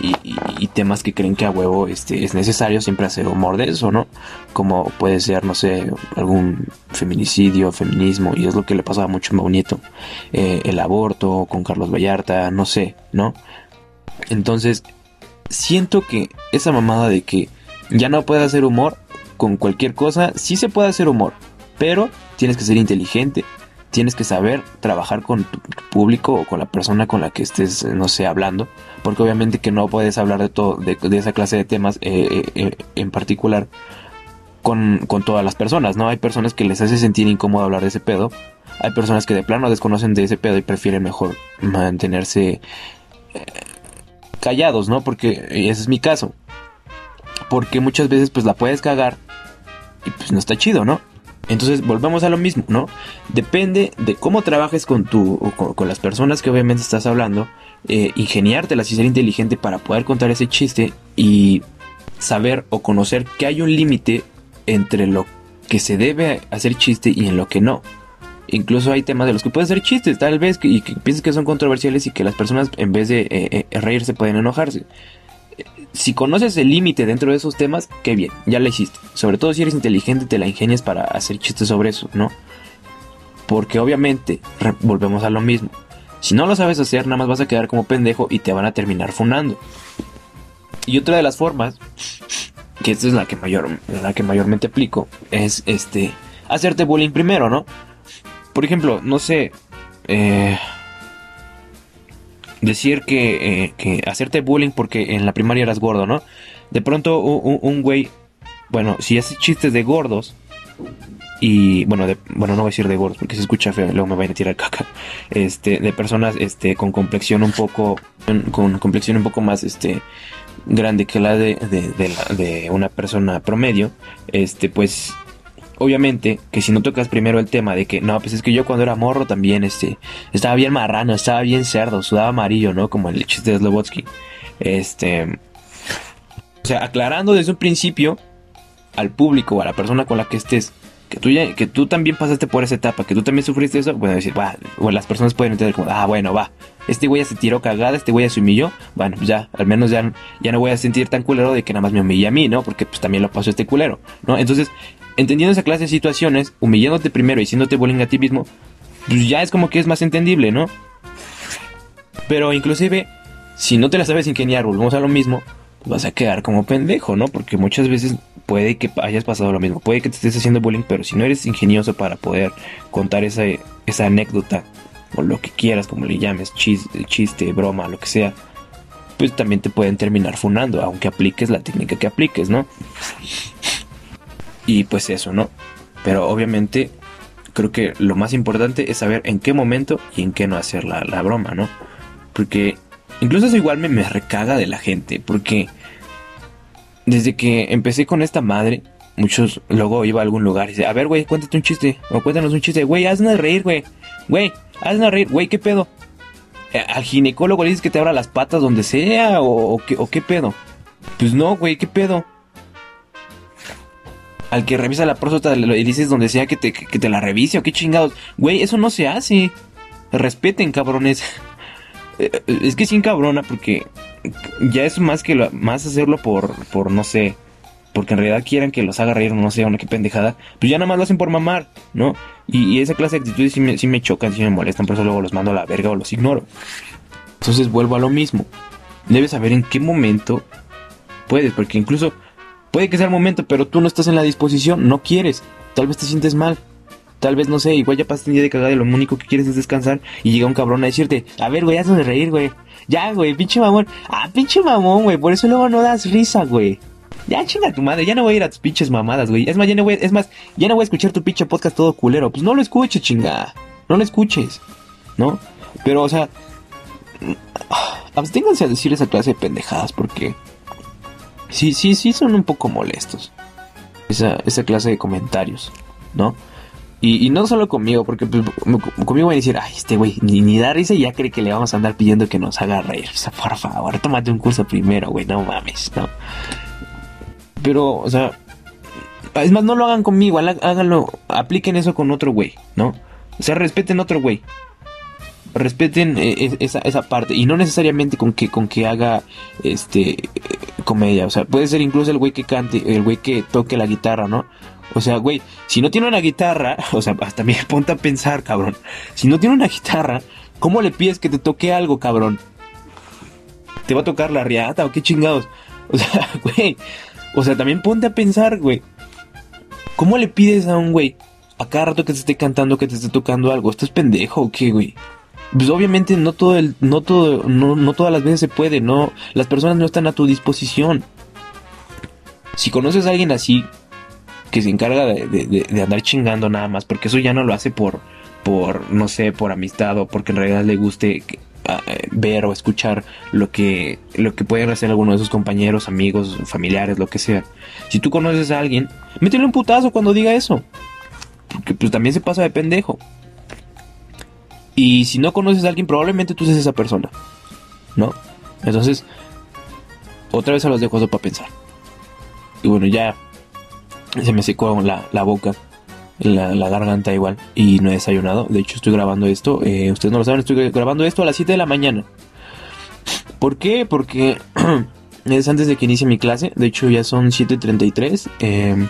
y, temas que creen que a huevo este, es necesario siempre hacer humor de eso, ¿no? Como puede ser, no sé, algún feminicidio, feminismo, y es lo que le pasaba mucho a Mau Nieto, eh, el aborto con Carlos Vallarta, no sé, ¿no? Entonces, siento que esa mamada de que ya no puede hacer humor con cualquier cosa, sí se puede hacer humor, pero tienes que ser inteligente, tienes que saber trabajar con tu público o con la persona con la que estés, no sé, hablando, porque obviamente que no puedes hablar de todo, de, esa clase de temas eh, eh, eh, en particular con, todas las personas, ¿no? Hay personas que les hace sentir incómodo hablar de ese pedo, hay personas que de plano desconocen de ese pedo y prefieren mejor mantenerse callados, ¿no? Porque ese es mi caso. Porque muchas veces pues la puedes cagar y pues no está chido, ¿no? Entonces volvemos a lo mismo, ¿no? Depende de cómo trabajes con tu, con, las personas que obviamente estás hablando, eh, ingeniártelas y ser inteligente para poder contar ese chiste y saber o conocer que hay un límite entre lo que se debe hacer chiste y en lo que no. Incluso hay temas de los que puedes hacer chistes, tal vez, y que pienses que son controversiales y que las personas en vez de eh, eh, reírse pueden enojarse si conoces el límite dentro de esos temas, qué bien, ya lo hiciste. Sobre todo si eres inteligente, te la ingenias para hacer chistes sobre eso, ¿no? Porque obviamente, volvemos a lo mismo. Si no lo sabes hacer, nada más vas a quedar como pendejo y te van a terminar funando. Y otra de las formas, que esta es la que, mayor, la que mayormente aplico, es este, hacerte bullying primero, ¿no? Por ejemplo, no sé, eh, decir que, eh, que hacerte bullying porque en la primaria eras gordo, ¿no? De pronto un, güey, bueno, si hace chistes de gordos, y bueno, de, bueno, no voy a decir de gordos porque se escucha feo, luego me vayan a tirar caca. Este, de personas este con complexión un poco con complexión un poco más este grande que la de, de, de una persona promedio, este pues obviamente que si no tocas primero el tema de que no, pues es que yo cuando era morro también este estaba bien marrano, estaba bien cerdo, sudaba amarillo, ¿no? Como el chiste de Slobotsky. Este o sea, aclarando desde un principio al público o a la persona con la que estés que tú que tú también pasaste por esa etapa, que tú también sufriste eso, bueno, decir, va, las personas pueden entender como, ah, bueno, va, este güey ya se tiró cagada, este güey ya se humilló, bueno, pues ya, al menos ya, ya no voy a sentir tan culero de que nada más me humilla a mí, ¿no? Porque pues también lo pasó este culero, ¿no? Entonces, entendiendo esa clase de situaciones, humillándote primero y haciéndote bullying a ti mismo, pues ya es como que es más entendible, ¿no? Pero inclusive, si no te la sabes ingeniar, volvemos a lo mismo, vas a quedar como pendejo, ¿no? Porque muchas veces puede que hayas pasado lo mismo, puede que te estés haciendo bullying, pero si no eres ingenioso para poder contar esa, esa anécdota o lo que quieras, como le llames, chiste, chiste, broma, lo que sea, pues también te pueden terminar funando, aunque apliques la técnica que apliques, ¿no? Y pues eso, ¿no? Pero obviamente creo que lo más importante es saber en qué momento y en qué no hacer la, broma, ¿no? Porque incluso eso igual me, me recaga de la gente, porque desde que empecé con esta madre, muchos luego iba a algún lugar y dice, a ver, güey, cuéntate un chiste, o cuéntanos un chiste, güey, haznos reír, güey, güey, haznos reír, güey, ¿qué pedo? Eh, al ginecólogo le dices que te abra las patas donde sea, o, qué, o qué pedo. Pues no, güey, ¿qué pedo? al que revisa la próstata le dices donde sea que te, que te la revise o qué chingados. Güey, eso no se hace. Respeten, cabrones. Eh, es que sin cabrona porque ya es más que lo, más hacerlo por, por no sé, porque en realidad quieran que los haga reír, no sé, una que pendejada, pues ya nada más lo hacen por mamar, ¿no? Y, esa clase de actitudes sí me, sí me chocan, sí me molestan, por eso luego los mando a la verga o los ignoro. Entonces vuelvo a lo mismo. Debes saber en qué momento puedes, porque incluso Puede que sea el momento, pero tú no estás en la disposición, no quieres, tal vez te sientes mal. Tal vez, no sé, igual ya pasaste un día de cagada y lo único que quieres es descansar y llega un cabrón a decirte, a ver, güey, hazme reír, güey. Ya, güey, pinche mamón. Ah, pinche mamón, güey, por eso luego no das risa, güey. Ya chinga tu madre, ya no voy a ir a tus pinches mamadas, güey. Es más, ya no voy, es más, ya no voy a escuchar tu pinche podcast todo culero. Pues no lo escuches, chinga. No lo escuches, ¿no? Pero, o sea, absténganse a decir esa clase de pendejadas porque sí, sí, sí son un poco molestos. Esa, esa clase de comentarios, ¿no? Y, no solo conmigo, porque pues, conmigo van a decir, ay, este güey, ni, ni da risa y ya cree que le vamos a andar pidiendo que nos haga reír. O sea, por favor, tómate un curso primero, güey, no mames, ¿no? Pero, o sea, es más, no lo hagan conmigo, háganlo, apliquen eso con otro güey, ¿no? O sea, respeten otro güey respeten eh, esa, esa parte y no necesariamente con que con que haga este comedia, o sea, puede ser incluso el güey que cante, el güey que toque la guitarra, ¿no? O sea, güey, si no tiene una guitarra, o sea, hasta me ponte a pensar, cabrón. Si no tiene una guitarra, ¿cómo le pides que te toque algo, cabrón? ¿Te va a tocar la riata o qué chingados? O sea, güey, o sea, también ponte a pensar, güey. ¿Cómo le pides a un güey a cada rato que te esté cantando que te esté tocando algo? ¿Estás pendejo o qué, güey? pues obviamente no todo el, no todo, no, no todas las veces se puede, no, las personas no están a tu disposición. Si conoces a alguien así, que se encarga de, andar chingando nada más, porque eso ya no lo hace por, por, no sé, por amistad o porque en realidad le guste eh, ver o escuchar lo que, lo que pueden hacer algunos de sus compañeros, amigos, familiares, lo que sea. Si tú conoces a alguien, métele un putazo cuando diga eso. Porque pues también se pasa de pendejo. Y si no conoces a alguien, probablemente tú seas esa persona. ¿No? Entonces, otra vez se los dejo eso para pensar. Y bueno, ya se me secó la, la boca, la, la, garganta igual, y no he desayunado. De hecho, estoy grabando esto. Eh, ustedes no lo saben, estoy grabando esto a las 7 de la mañana. ¿Por qué? Porque es antes de que inicie mi clase. De hecho, ya son 7.33. Eh,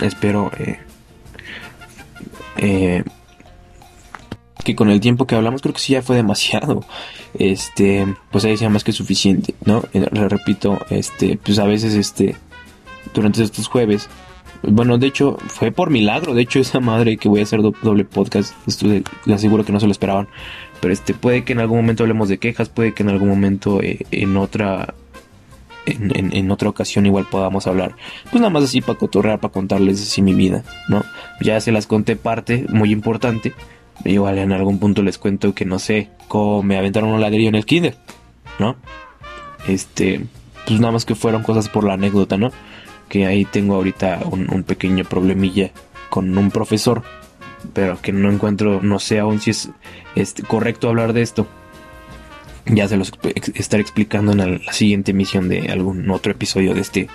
espero eh, eh que con el tiempo que hablamos creo que sí ya fue demasiado. Este, pues ahí sea más que suficiente, ¿no? Le repito, este, pues a veces este durante estos jueves Bueno, de hecho, fue por milagro. De hecho, esa madre que voy a hacer doble podcast, estuve, le aseguro que no se lo esperaban. Pero este, puede que en algún momento hablemos de quejas, puede que en algún momento eh, en otra en, otra ocasión igual podamos hablar. Pues nada más así para cotorrear, para contarles así mi vida, ¿no? Ya se las conté parte, muy importante. Igual en algún punto les cuento que no sé, cómo me aventaron un ladrillo en el kinder, ¿no? Este, pues nada más que fueron cosas por la anécdota, ¿no? Que ahí tengo ahorita un, pequeño problemilla con un profesor, pero que no encuentro, no sé aún si es este, correcto hablar de esto ya se los estaré explicando en la siguiente emisión de algún otro episodio de este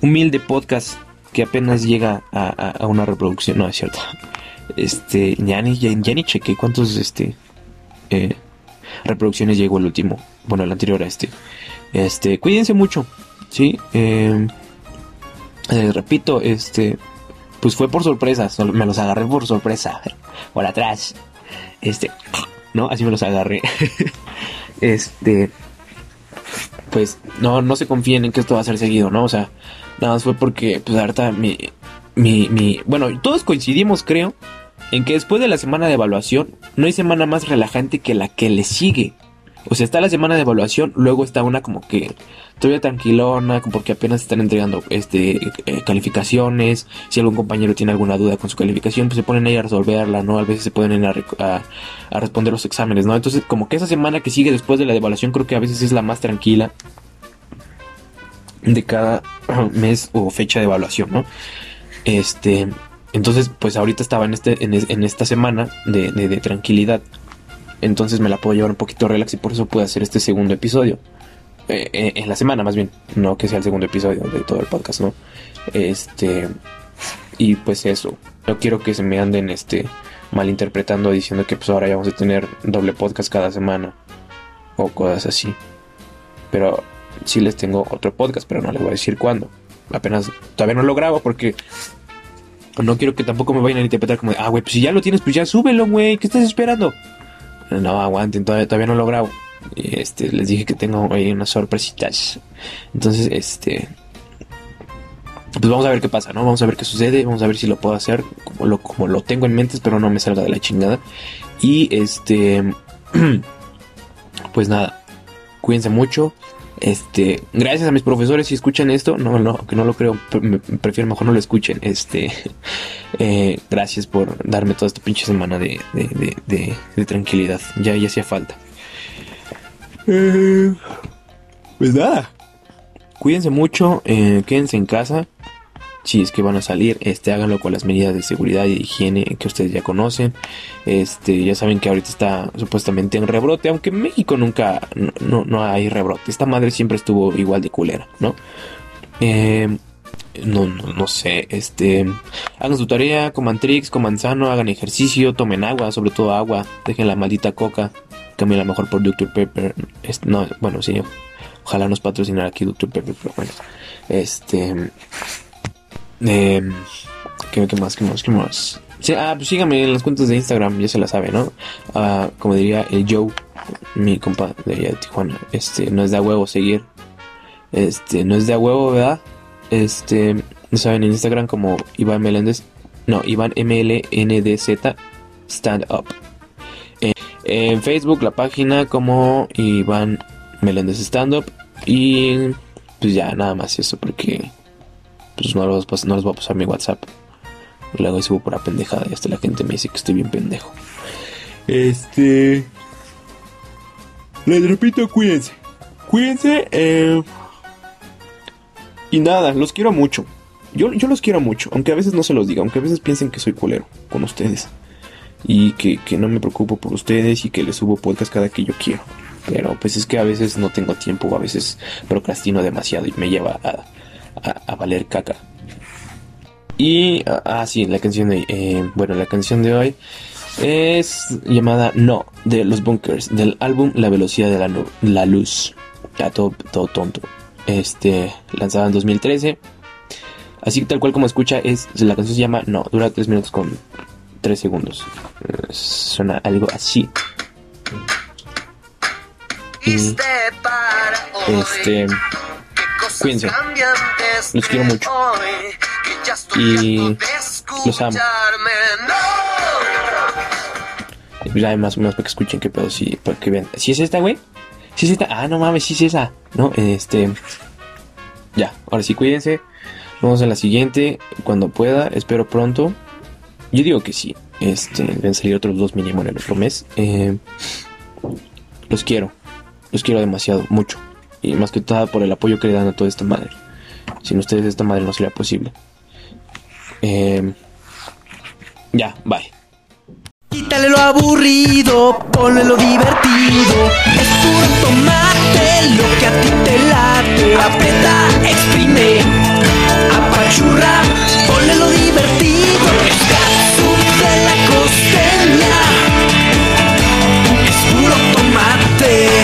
humilde podcast que apenas llega a, una reproducción. No, es cierto. Este, ya ni, ya, chequé cuántos este, eh, reproducciones llegó el último. Bueno, el anterior a este. Este, cuídense mucho. Sí, eh, eh, repito, este, pues fue por sorpresa. Me los agarré por sorpresa. Por atrás. Este, ¿no? Así me los agarré. este, pues no, no se confíen en que esto va a ser seguido, ¿no? O sea, nada más fue porque, pues ahorita mi, mi, mi, bueno, todos coincidimos, creo, en que después de la semana de evaluación, no hay semana más relajante que la que le sigue. O sea, está la semana de evaluación, luego está una como que todavía tranquilona, porque apenas están entregando este eh, calificaciones. Si algún compañero tiene alguna duda con su calificación, pues se ponen ahí a resolverla, ¿no? A veces se pueden a, a, responder los exámenes, ¿no? Entonces, como que esa semana que sigue después de la evaluación, creo que a veces es la más tranquila de cada mes o fecha de evaluación, ¿no? Este, entonces, pues ahorita estaba en este, en, esta semana de, de tranquilidad entonces me la puedo llevar un poquito relax y por eso puedo hacer este segundo episodio. Eh, eh, en la semana más bien, no que sea el segundo episodio de todo el podcast, ¿no? Este... Y pues eso, no quiero que se me anden este malinterpretando diciendo que pues ahora ya vamos a tener doble podcast cada semana o cosas así. Pero sí les tengo otro podcast, pero no les voy a decir cuándo. Apenas todavía no lo grabo porque no quiero que tampoco me vayan a interpretar como, ah, güey, pues si ya lo tienes, pues ya súbelo, güey, ¿qué estás esperando? No aguanten, todavía, no lo grabo. Este, les dije que tengo ahí unas sorpresitas. Entonces, este. Pues vamos a ver qué pasa, ¿no? Vamos a ver qué sucede. Vamos a ver si lo puedo hacer como lo, como lo tengo en mente. Espero no me salga de la chingada. Y este. Pues nada. Cuídense mucho. Este, gracias a mis profesores si escuchan esto, no, no, que no lo creo, prefiero mejor no lo escuchen. Este, eh, gracias por darme toda esta pinche semana de, de, tranquilidad, ya, ya hacía falta. Eh, pues nada, cuídense mucho, eh, quédense en casa si es que van a salir, este, háganlo con las medidas de seguridad y higiene que ustedes ya conocen. Este, ya saben que ahorita está supuestamente en rebrote, aunque en México nunca, no, no hay rebrote. Esta madre siempre estuvo igual de culera, ¿no? Eh, no, no, no, sé, este, hagan su tarea, coman tricks, coman sano, hagan ejercicio, tomen agua, sobre todo agua, dejen la maldita coca, cambien la mejor por Dr. Pepper, no, bueno, sí, ojalá nos patrocinara aquí Dr. Pepper, pero bueno, este, eh, ¿qué, más? ¿Qué más? ¿Qué más? ah, pues síganme en las cuentas de Instagram, ya se la sabe, ¿no? Ah, como diría el Joe, mi compa de Tijuana. Este, no es de a huevo seguir. Este, no es de a huevo, ¿verdad? Este, no saben en Instagram como Iván Meléndez. No, Iván MLNDZ Stand Up. en Facebook la página como Iván Meléndez Stand Up. Y pues ya, nada más eso, porque pues no les, no voy a pasar mi WhatsApp. Luego subo por la pendejada y hasta la gente me dice que estoy bien pendejo. Este. Les repito, cuídense. Cuídense. Eh, y nada, los quiero mucho. Yo, yo los quiero mucho, aunque a veces no se los diga, aunque a veces piensen que soy culero con ustedes. Y que, que no me preocupo por ustedes y que les subo podcast cada que yo quiero. Pero pues es que a veces no tengo tiempo, a veces procrastino demasiado y me lleva a, a, valer caca. Y, ah, ah, sí, la canción de, eh, bueno, la canción de hoy es llamada No, de los Bunkers, del álbum La Velocidad de la, la Luz. Ya todo, todo tonto. Este, lanzada en 2013. Así que tal cual como escucha, es, la canción se llama No, dura 3 minutos con 3 segundos. suena algo así. este, Cuídense. Los quiero mucho. Y los amo. Más menos para que escuchen qué pedo, sí, para que vean. ¿Sí es esta, güey? ¿Sí es esta? Ah, no mames, sí es esa. No, este... Ya, ahora sí, cuídense. Vamos a la siguiente, cuando pueda, espero pronto. Yo digo que sí. Este, deben salir otros dos mínimo en el otro mes. Eh, los quiero. Los quiero demasiado, mucho. Y más que nada por el apoyo que le dan a toda esta madre. Sin ustedes esta madre no sería posible. Eh, ya, bye. Quítale lo aburrido, ponle lo divertido. Es puro tomate lo que a ti te late. Aprieta, exprime, apachurra, ponle lo divertido. Es de la costeña. Es puro tomate.